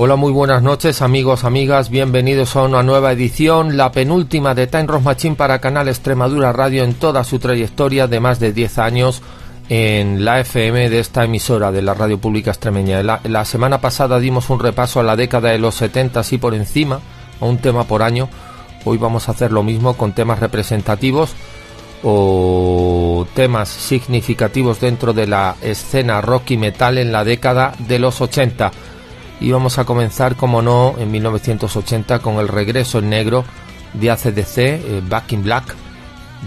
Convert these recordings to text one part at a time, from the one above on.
Hola, muy buenas noches amigos, amigas, bienvenidos a una nueva edición, la penúltima de Time Rock Machine para Canal Extremadura Radio en toda su trayectoria de más de 10 años en la FM de esta emisora de la Radio Pública Extremeña. La, semana pasada dimos un repaso a la década de los 70 así por encima, a un tema por año. Hoy vamos a hacer lo mismo con temas representativos o temas significativos dentro de la escena rock y metal en la década de los 80 y vamos a comenzar, como no, en 1980 con el regreso en negro de ACDC, eh, Back in Black,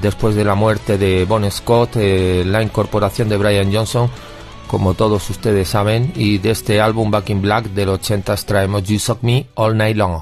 después de la muerte de Bon Scott, eh, la incorporación de Brian Johnson, como todos ustedes saben, y de este álbum Back in Black del 80 traemos You Suck Me All Night Long.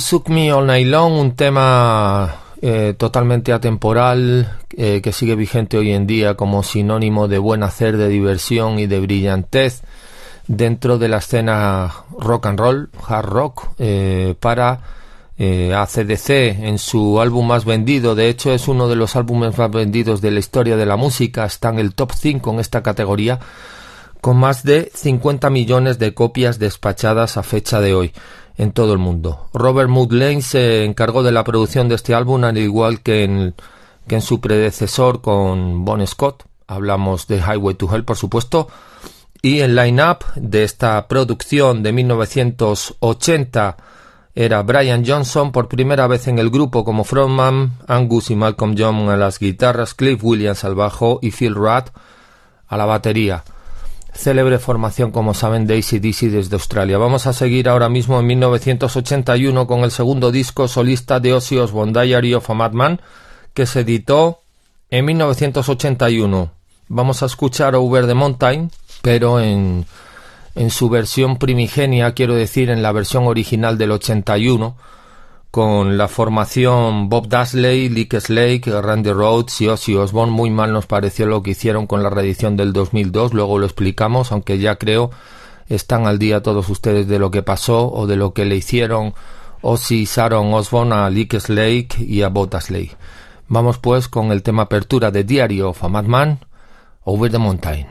Suck Me All Night Long, un tema eh, totalmente atemporal eh, que sigue vigente hoy en día como sinónimo de buen hacer, de diversión y de brillantez dentro de la escena rock and roll, hard rock, eh, para ACDC en su álbum más vendido. De hecho, es uno de los álbumes más vendidos de la historia de la música. Está en el top 5 en esta categoría, con más de 50 millones de copias despachadas a fecha de hoy en todo el mundo. Robert Mood Lane se encargó de la producción de este álbum, al igual que en, que en su predecesor con Bon Scott. Hablamos de Highway to Hell, por supuesto. Y el line-up de esta producción de 1980 era Brian Johnson por primera vez en el grupo como frontman, Angus y Malcolm Young a las guitarras, Cliff Williams al bajo y Phil Rudd a la batería. Célebre formación, como saben, de ACDC desde Australia. Vamos a seguir ahora mismo en 1981 con el segundo disco solista de Ozzy Osbourne, Diary of a Madman, que se editó en 1981. Vamos a escuchar Over the Mountain, pero en en su versión primigenia, quiero decir, en la versión original del 81, con la formación Bob Dasley, Lick Slake, Randy Rhodes y Ozzy Osbourne. Muy mal nos pareció lo que hicieron con la reedición del 2002, luego lo explicamos, aunque ya creo están al día todos ustedes de lo que pasó o de lo que le hicieron Ozzy Sharon Osbourne a Lick Slake y a Bob Dasley. Vamos pues con el tema apertura de Diary of a Madman, Over the Mountain.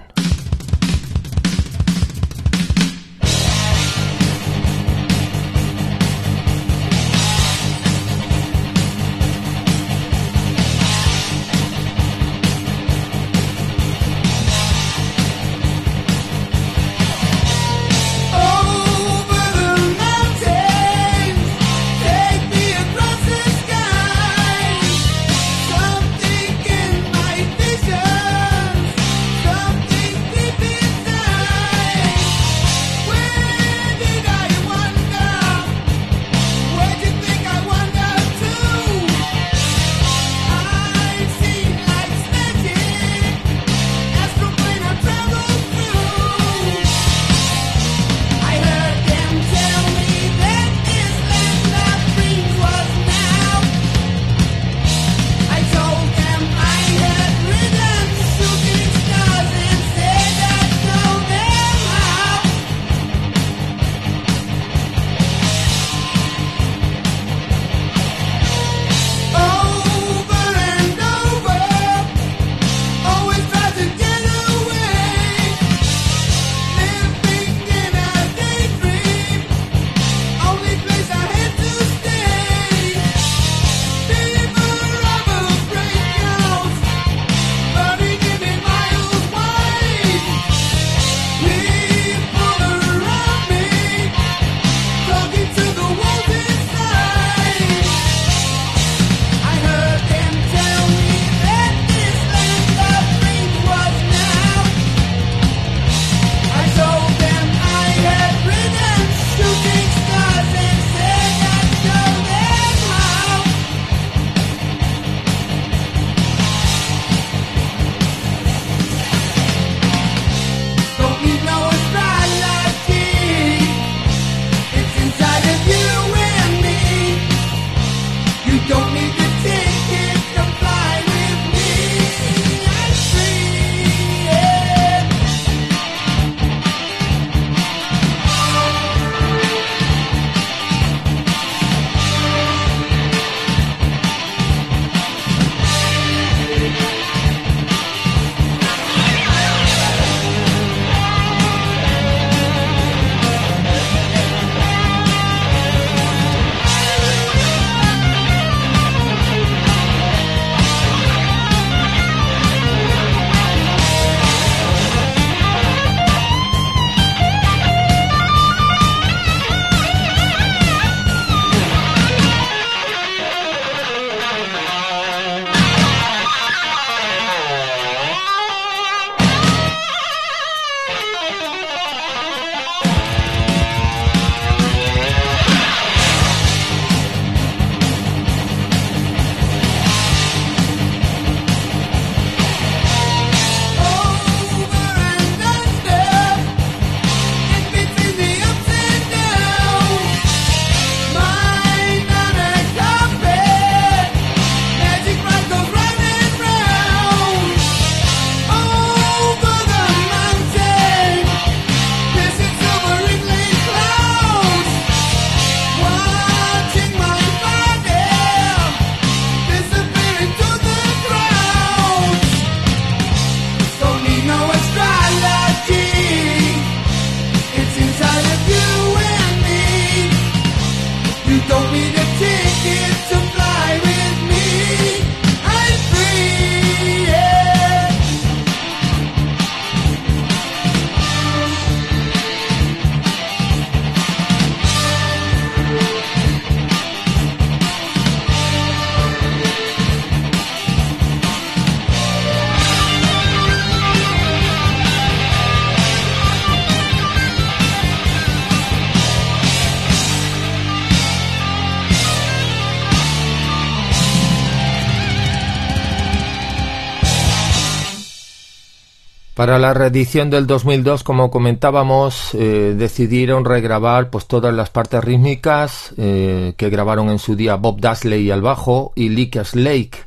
Para la reedición del 2002, como comentábamos, eh, decidieron regrabar pues todas las partes rítmicas eh, que grabaron en su día Bob Dasley al bajo y Lickers Lake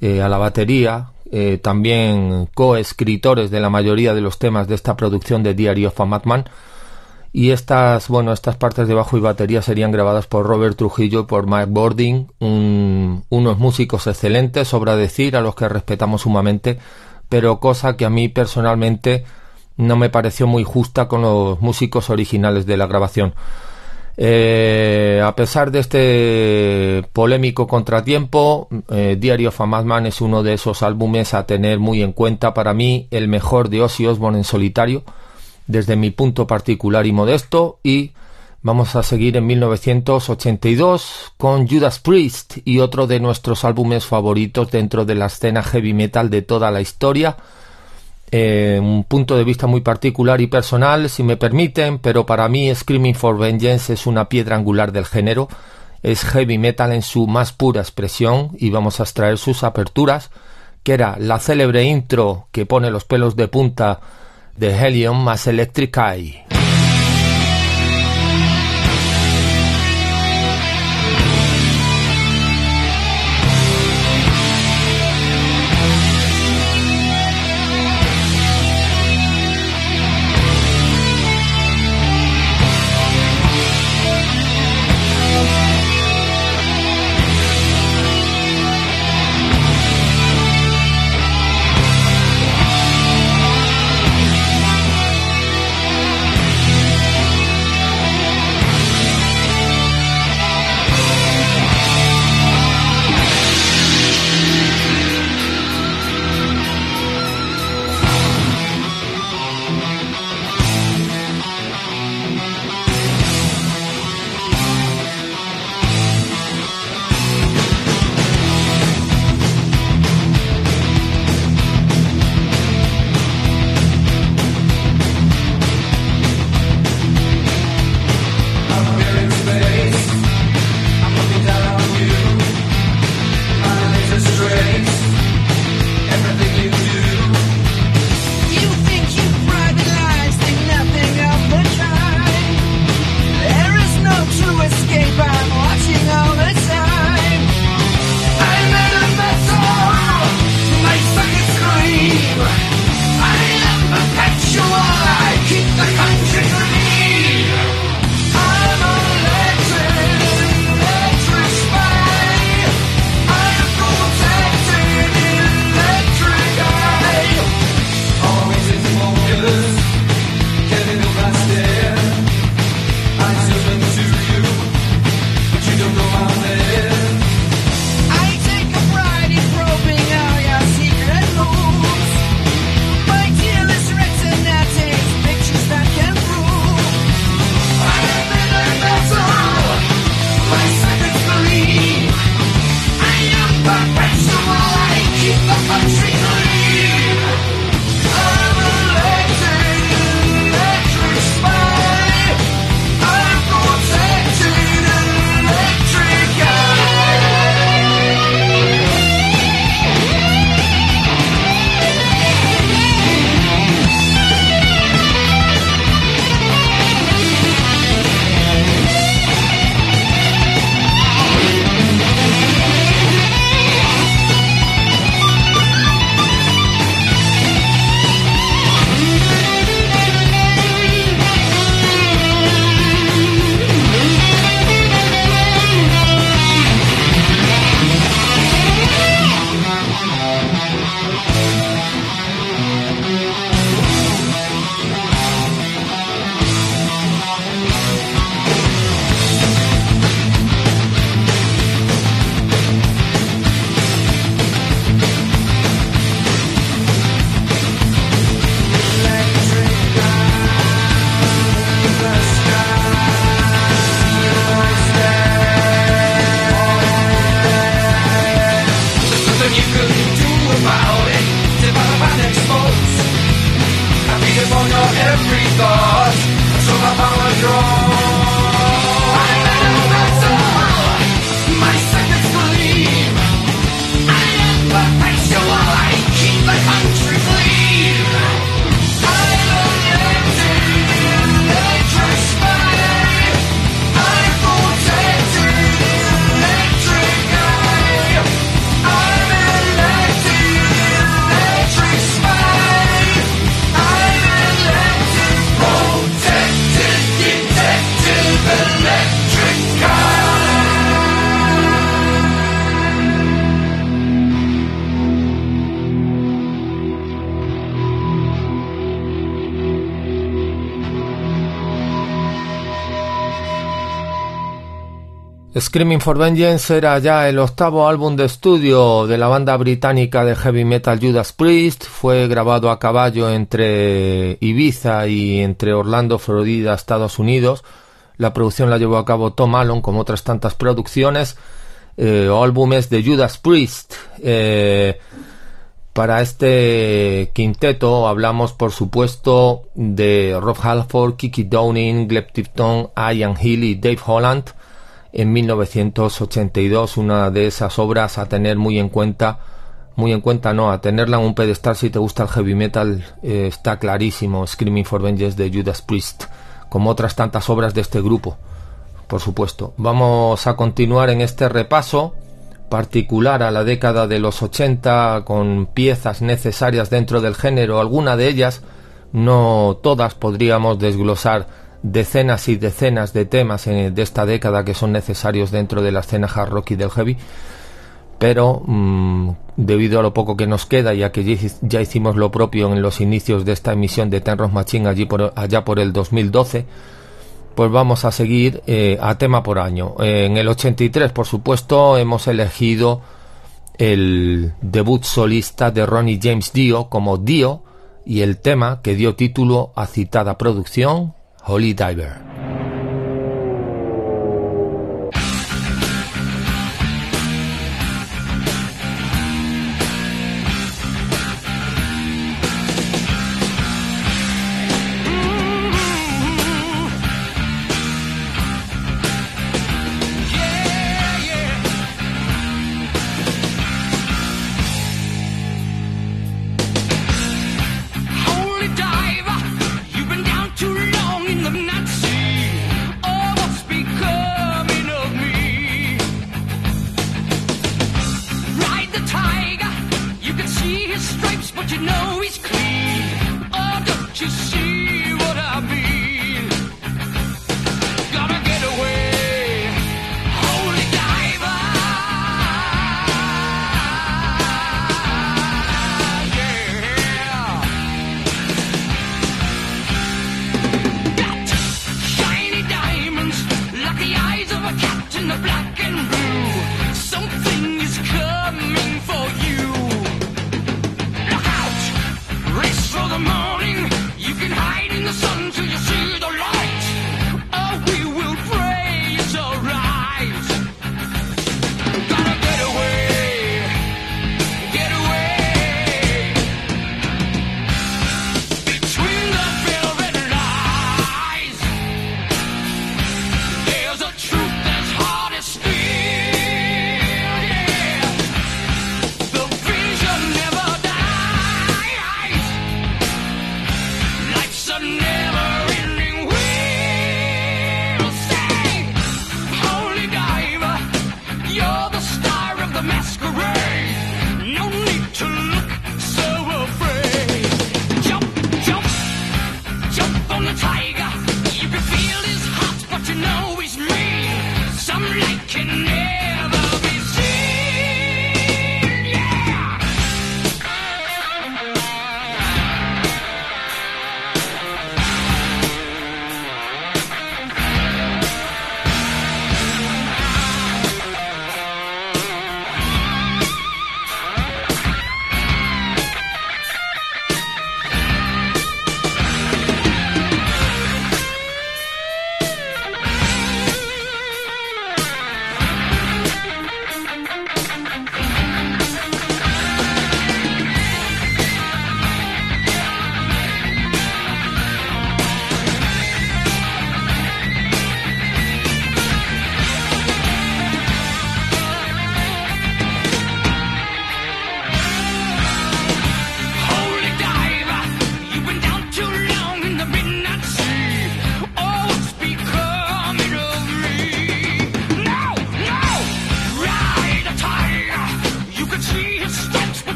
eh, a la batería, también coescritores de la mayoría de los temas de esta producción de Diary of a Madman. Y estas, bueno, estas partes de bajo y batería serían grabadas por Robert Trujillo por Mike Bording, unos músicos excelentes, sobra decir, a los que respetamos sumamente pero cosa que a mí personalmente no me pareció muy justa con los músicos originales de la grabación. Eh, a pesar de este polémico contratiempo, eh, Diary of a Madman es uno de esos álbumes a tener muy en cuenta para mí, el mejor de Ozzy Osbourne en solitario, desde mi punto particular y modesto, y Vamos a seguir en 1982 con Judas Priest y otro de nuestros álbumes favoritos dentro de la escena heavy metal de toda la historia. Eh, un punto de vista muy particular y personal, si me permiten, pero para mí Screaming for Vengeance es una piedra angular del género. Es heavy metal en su más pura expresión y vamos a extraer sus aperturas, que era la célebre intro que pone los pelos de punta de Helium más Electric Eye. Screaming for Vengeance era ya el octavo álbum de estudio de la banda británica de heavy metal Judas Priest. Fue grabado a caballo entre Ibiza y entre Orlando, Florida, Estados Unidos. La producción la llevó a cabo Tom Allen, como otras tantas producciones eh, álbumes de Judas Priest. Eh, para este quinteto hablamos, por supuesto, de Rob Halford, Kiki Downing, Gleb Tipton, Ian Hill y Dave Holland en 1982, una de esas obras a tener muy en cuenta, muy en cuenta no, a tenerla en un pedestal si te gusta el heavy metal, eh, está clarísimo, Screaming for Vengeance de Judas Priest, como otras tantas obras de este grupo, por supuesto. Vamos a continuar en este repaso particular a la década de los 80 con piezas necesarias dentro del género, alguna de ellas, no todas podríamos desglosar decenas y decenas de temas de esta década que son necesarios dentro de la escena hard rock y del heavy pero mm, debido a lo poco que nos queda ya que ya hicimos lo propio en los inicios de esta emisión de Ten Rock Machine allí por, allá por el 2012 pues vamos a seguir eh, a tema por año. En el 83 por supuesto hemos elegido el debut solista de Ronnie James Dio como Dio y el tema que dio título a citada producción Holy Diver. You can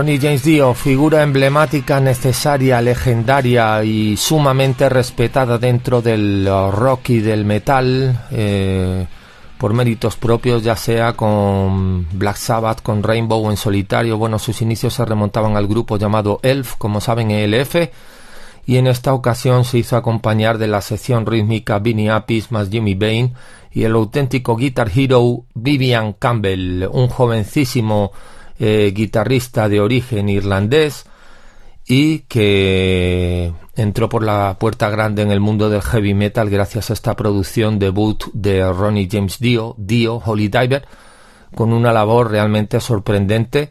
Ronnie James Dio, figura emblemática, necesaria, legendaria y sumamente respetada dentro del rock y del metal eh, por méritos propios, ya sea con Black Sabbath, con Rainbow en solitario. Bueno, sus inicios se remontaban al grupo llamado Elf, como saben, ELF, y en esta ocasión se hizo acompañar de la sección rítmica Vinnie Appice más Jimmy Bain y el auténtico guitar hero Vivian Campbell, un jovencísimo eh, guitarrista de origen irlandés y que entró por la puerta grande en el mundo del heavy metal gracias a esta producción debut de Ronnie James Dio, Dio, Holy Diver, con una labor realmente sorprendente.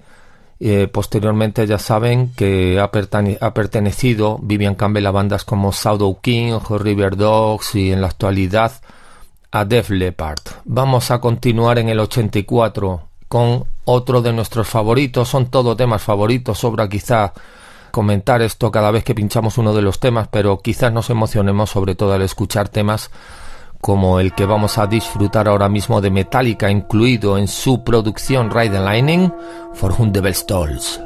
Eh, posteriormente ya saben que ha, pertenecido Vivian Campbell a bandas como Shadow King, River Dogs y en la actualidad a Def Leppard. Vamos a continuar en el 84 con otro de nuestros favoritos. Son todos temas favoritos. Sobra quizá comentar esto cada vez que pinchamos uno de los temas, pero quizás nos emocionemos sobre todo al escuchar temas como el que vamos a disfrutar ahora mismo de Metallica, incluido en su producción Ride the Lightning, For Whom the Bell Stalls.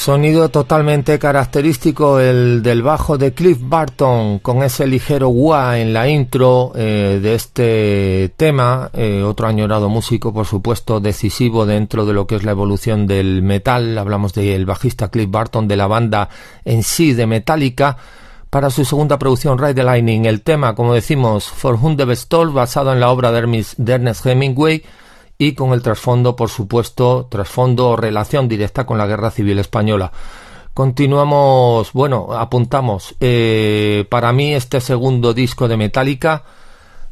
Sonido totalmente característico el del bajo de Cliff Barton con ese ligero wah en la intro eh, de este tema, eh, otro añorado músico por supuesto decisivo dentro de lo que es la evolución del metal, hablamos del bajista Cliff Barton de la banda en sí de Metallica. Para su segunda producción Ride the Lightning, el tema como decimos For Whom the basado en la obra de Ernest Hemingway y con el trasfondo, por supuesto, trasfondo o relación directa con la Guerra Civil Española. Continuamos, bueno, apuntamos. Eh, para mí este segundo disco de Metallica,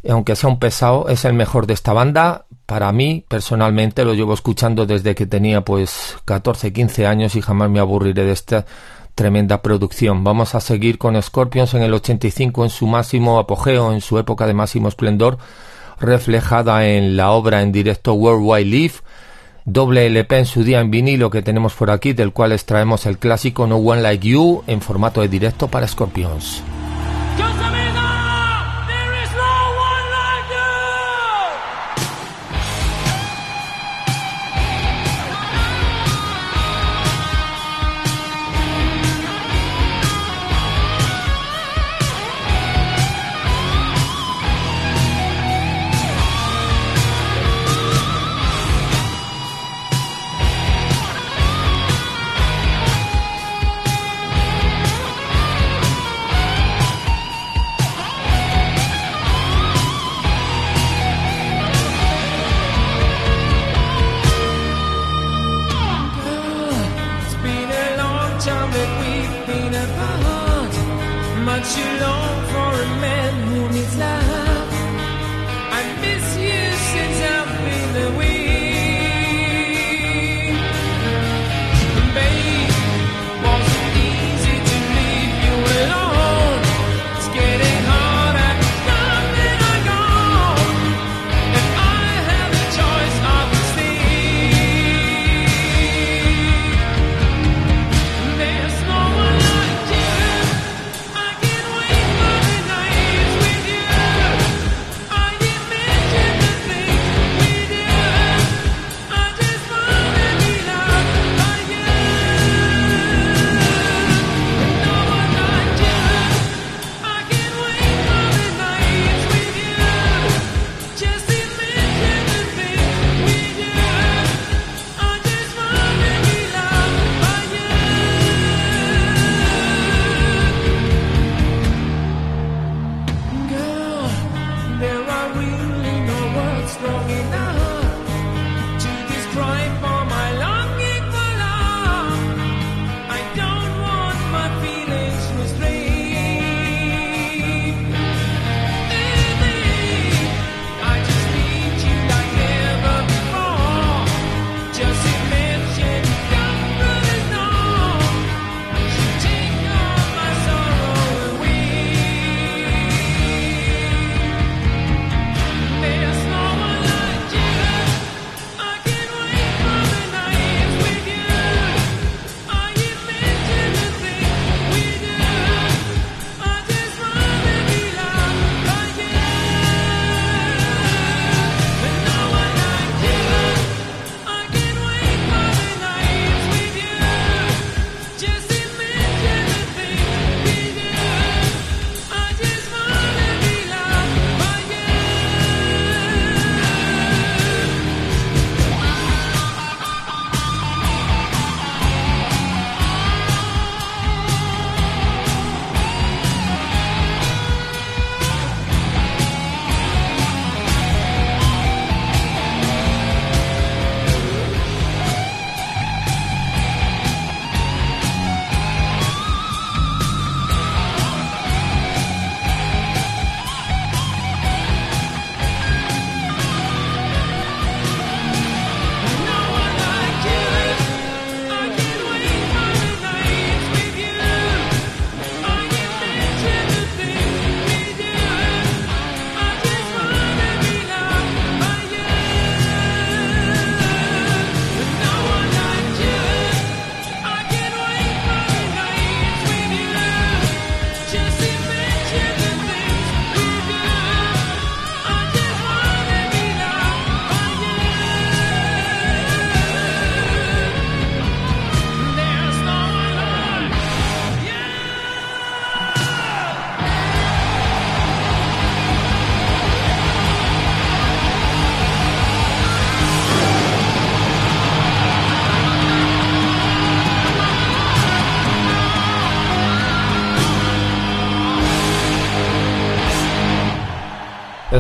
aunque sea un pesado, es el mejor de esta banda. Para mí, personalmente, lo llevo escuchando desde que tenía pues 14, 15 años y jamás me aburriré de esta tremenda producción. Vamos a seguir con Scorpions en el 85 en su máximo apogeo, en su época de máximo esplendor reflejada en la obra en directo World Wide Live, doble LP en su día en vinilo que tenemos por aquí, del cual extraemos el clásico No One Like You en formato de directo para Scorpions.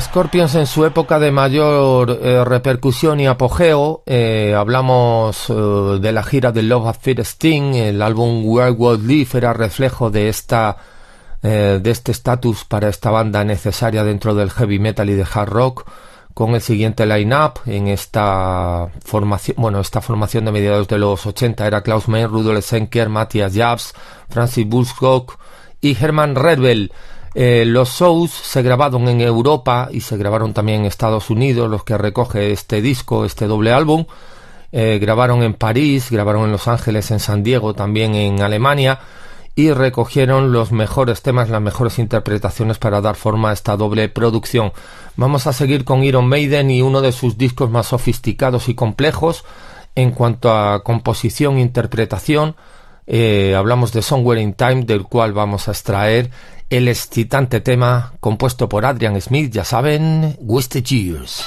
Scorpions en su época de mayor eh, repercusión y apogeo, eh, hablamos eh, de la gira de Love Fear Sting, el álbum World War Live era reflejo de esta de este estatus para esta banda necesaria dentro del heavy metal y de hard rock con el siguiente line-up en esta formación, bueno, esta formación de mediados de los 80 era Klaus May, Rudolf Senker, Matthias Jabs, Francis Buskok y Herman Redwell. Eh, los shows se grabaron en Europa y se grabaron también en Estados Unidos, los que recoge este disco, este doble álbum. Eh, grabaron en París, grabaron en Los Ángeles, en San Diego, también en Alemania y recogieron los mejores temas, las mejores interpretaciones para dar forma a esta doble producción. Vamos a seguir con Iron Maiden y uno de sus discos más sofisticados y complejos en cuanto a composición e interpretación. Eh, hablamos de Somewhere in Time, del cual vamos a extraer el excitante tema compuesto por Adrian Smith, ya saben, Wasted Years.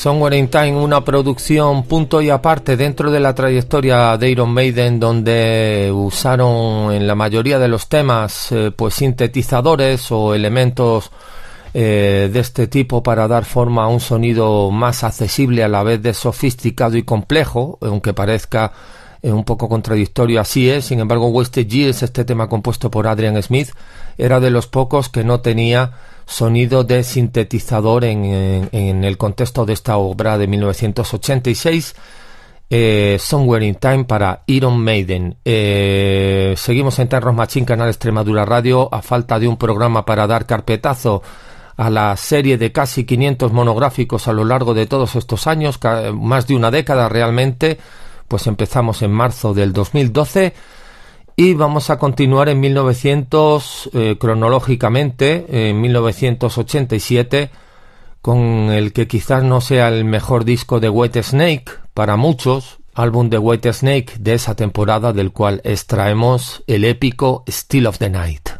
Somewhere in Time, una producción punto y aparte dentro de la trayectoria de Iron Maiden, donde usaron en la mayoría de los temas eh, pues sintetizadores o elementos eh, de este tipo para dar forma a un sonido más accesible a la vez de sofisticado y complejo, aunque parezca eh, un poco contradictorio, así es. Sin embargo, Wasted Years, este tema compuesto por Adrian Smith, era de los pocos que no tenía sonido de sintetizador en, en, el contexto de esta obra de 1986. Eh, Somewhere in Time para Iron Maiden. Eh, seguimos en Terros Machín, Canal Extremadura Radio, a falta de un programa para dar carpetazo a la serie de casi 500 monográficos a lo largo de todos estos años, más de una década realmente, pues empezamos en marzo del 2012 y vamos a continuar en 1900, eh, cronológicamente, en 1987, con el que quizás no sea el mejor disco de White Snake para muchos, álbum de White Snake de esa temporada del cual extraemos el épico Still of the Night.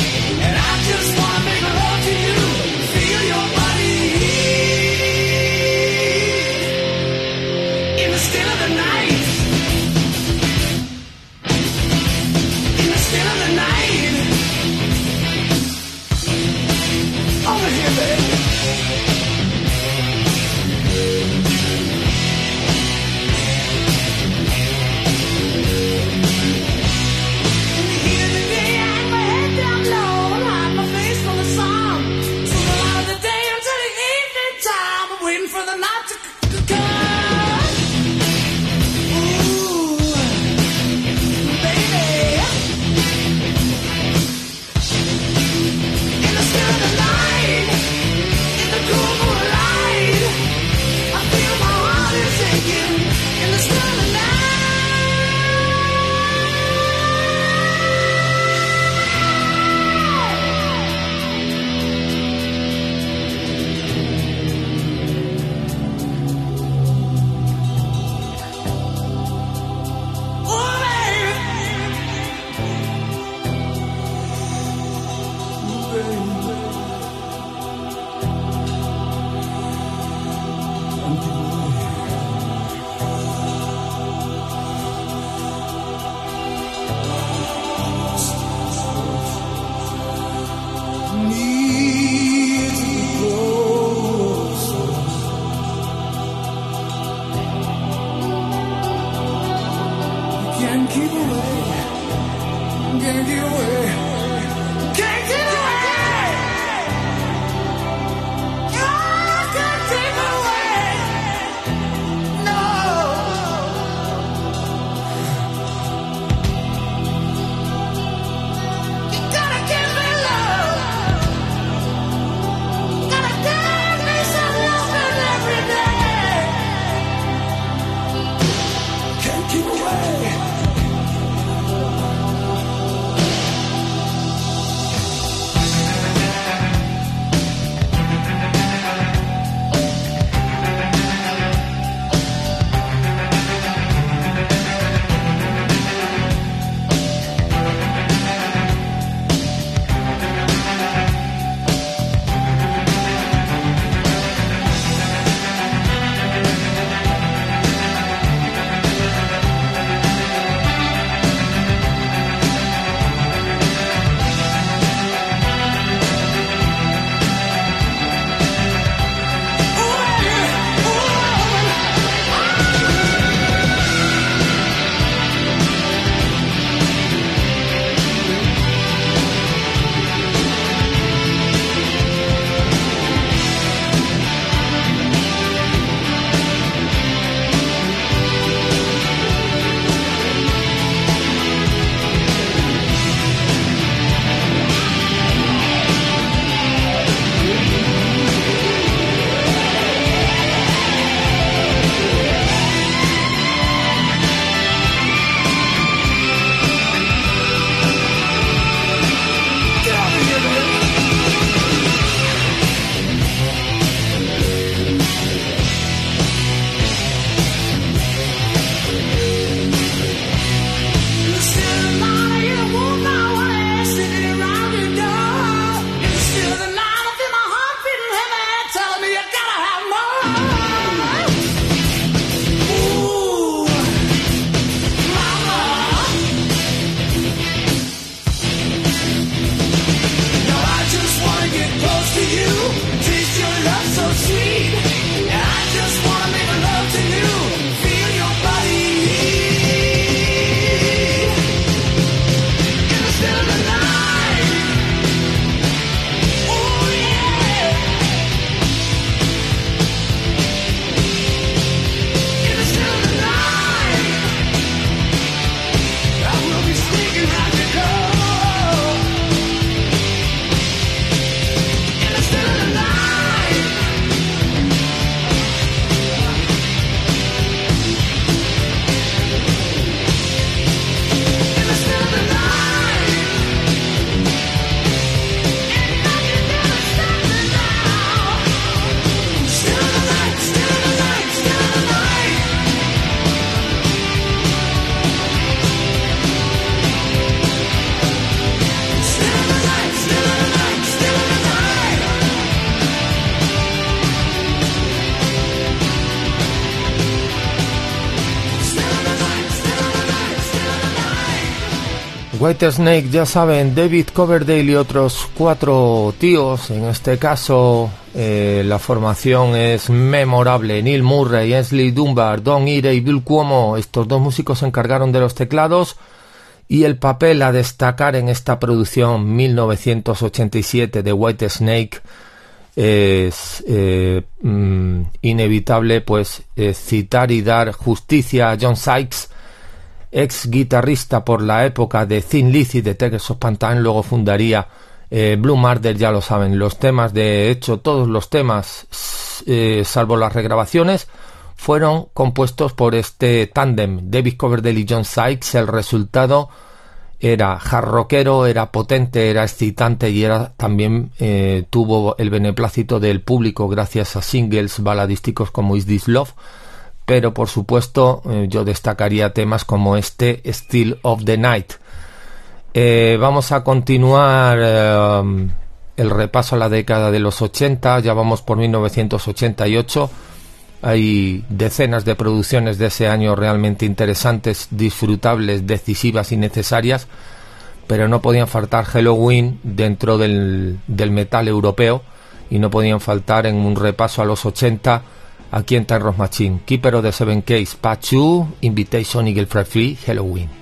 Snake, ya saben, David Coverdale y otros cuatro tíos. En este caso, eh, la formación es memorable. Neil Murray, Ainsley Dunbar, Don Ire y Bill Cuomo. Estos dos músicos se encargaron de los teclados y el papel a destacar en esta producción 1987 de White Snake es eh, mm, inevitable pues eh, citar y dar justicia a John Sykes ex guitarrista por la época de Thin Lizzy de Texas Pantan, luego fundaría eh, Blue Marder, ya lo saben, los temas, de hecho todos los temas, eh, salvo las regrabaciones, fueron compuestos por este tándem, David Coverdale y John Sykes, el resultado era jarroquero, era potente, era excitante y era también eh, tuvo el beneplácito del público gracias a singles baladísticos como Is This Love, pero por supuesto eh, yo destacaría temas como este Still of the Night. Eh, vamos a continuar eh, el repaso a la década de los 80, ya vamos por 1988. Hay decenas de producciones de ese año realmente interesantes, disfrutables, decisivas y necesarias, pero no podían faltar Halloween dentro del, del metal europeo y no podían faltar en un repaso a los 80 aquí en Time Machine. Keeper of the Seven Case, Pachu, Invitation, Eagle Free, Halloween.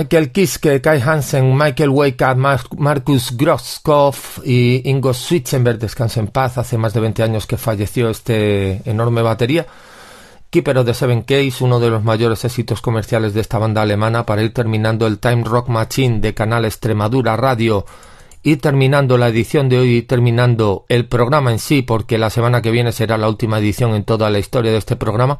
Michael Kiske, Kai Hansen, Michael Wake Marcus Groskopf y Ingo Switzenberg, descansen en paz, hace más de 20 años que falleció este enorme batería. Keeper of the Seven Case, uno de los mayores éxitos comerciales de esta banda alemana, para ir terminando el Time Rock Machine de Canal Extremadura Radio y terminando la edición de hoy y terminando el programa en sí, porque la semana que viene será la última edición en toda la historia de este programa.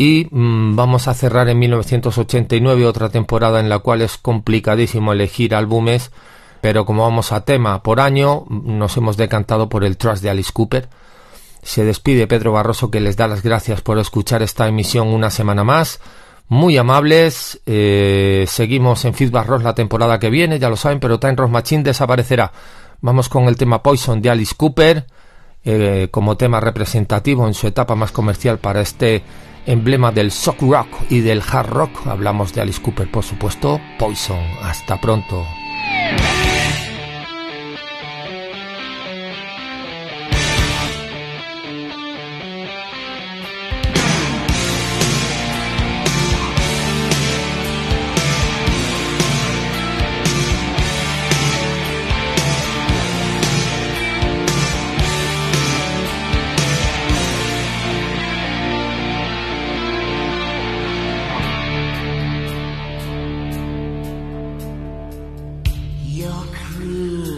Y mm, vamos a cerrar en 1989 otra temporada en la cual es complicadísimo elegir álbumes, pero como vamos a tema por año, nos hemos decantado por el Trust de Alice Cooper. Se despide Pedro Barroso que les da las gracias por escuchar esta emisión una semana más. Muy amables, eh, seguimos en Feedback Ross la temporada que viene, ya lo saben, pero Time Ross Machine desaparecerá. Vamos con el tema Poison de Alice Cooper eh, como tema representativo en su etapa más comercial para este emblema del sock rock y del hard rock. Hablamos de Alice Cooper, por supuesto, Poison. Hasta pronto. Mm.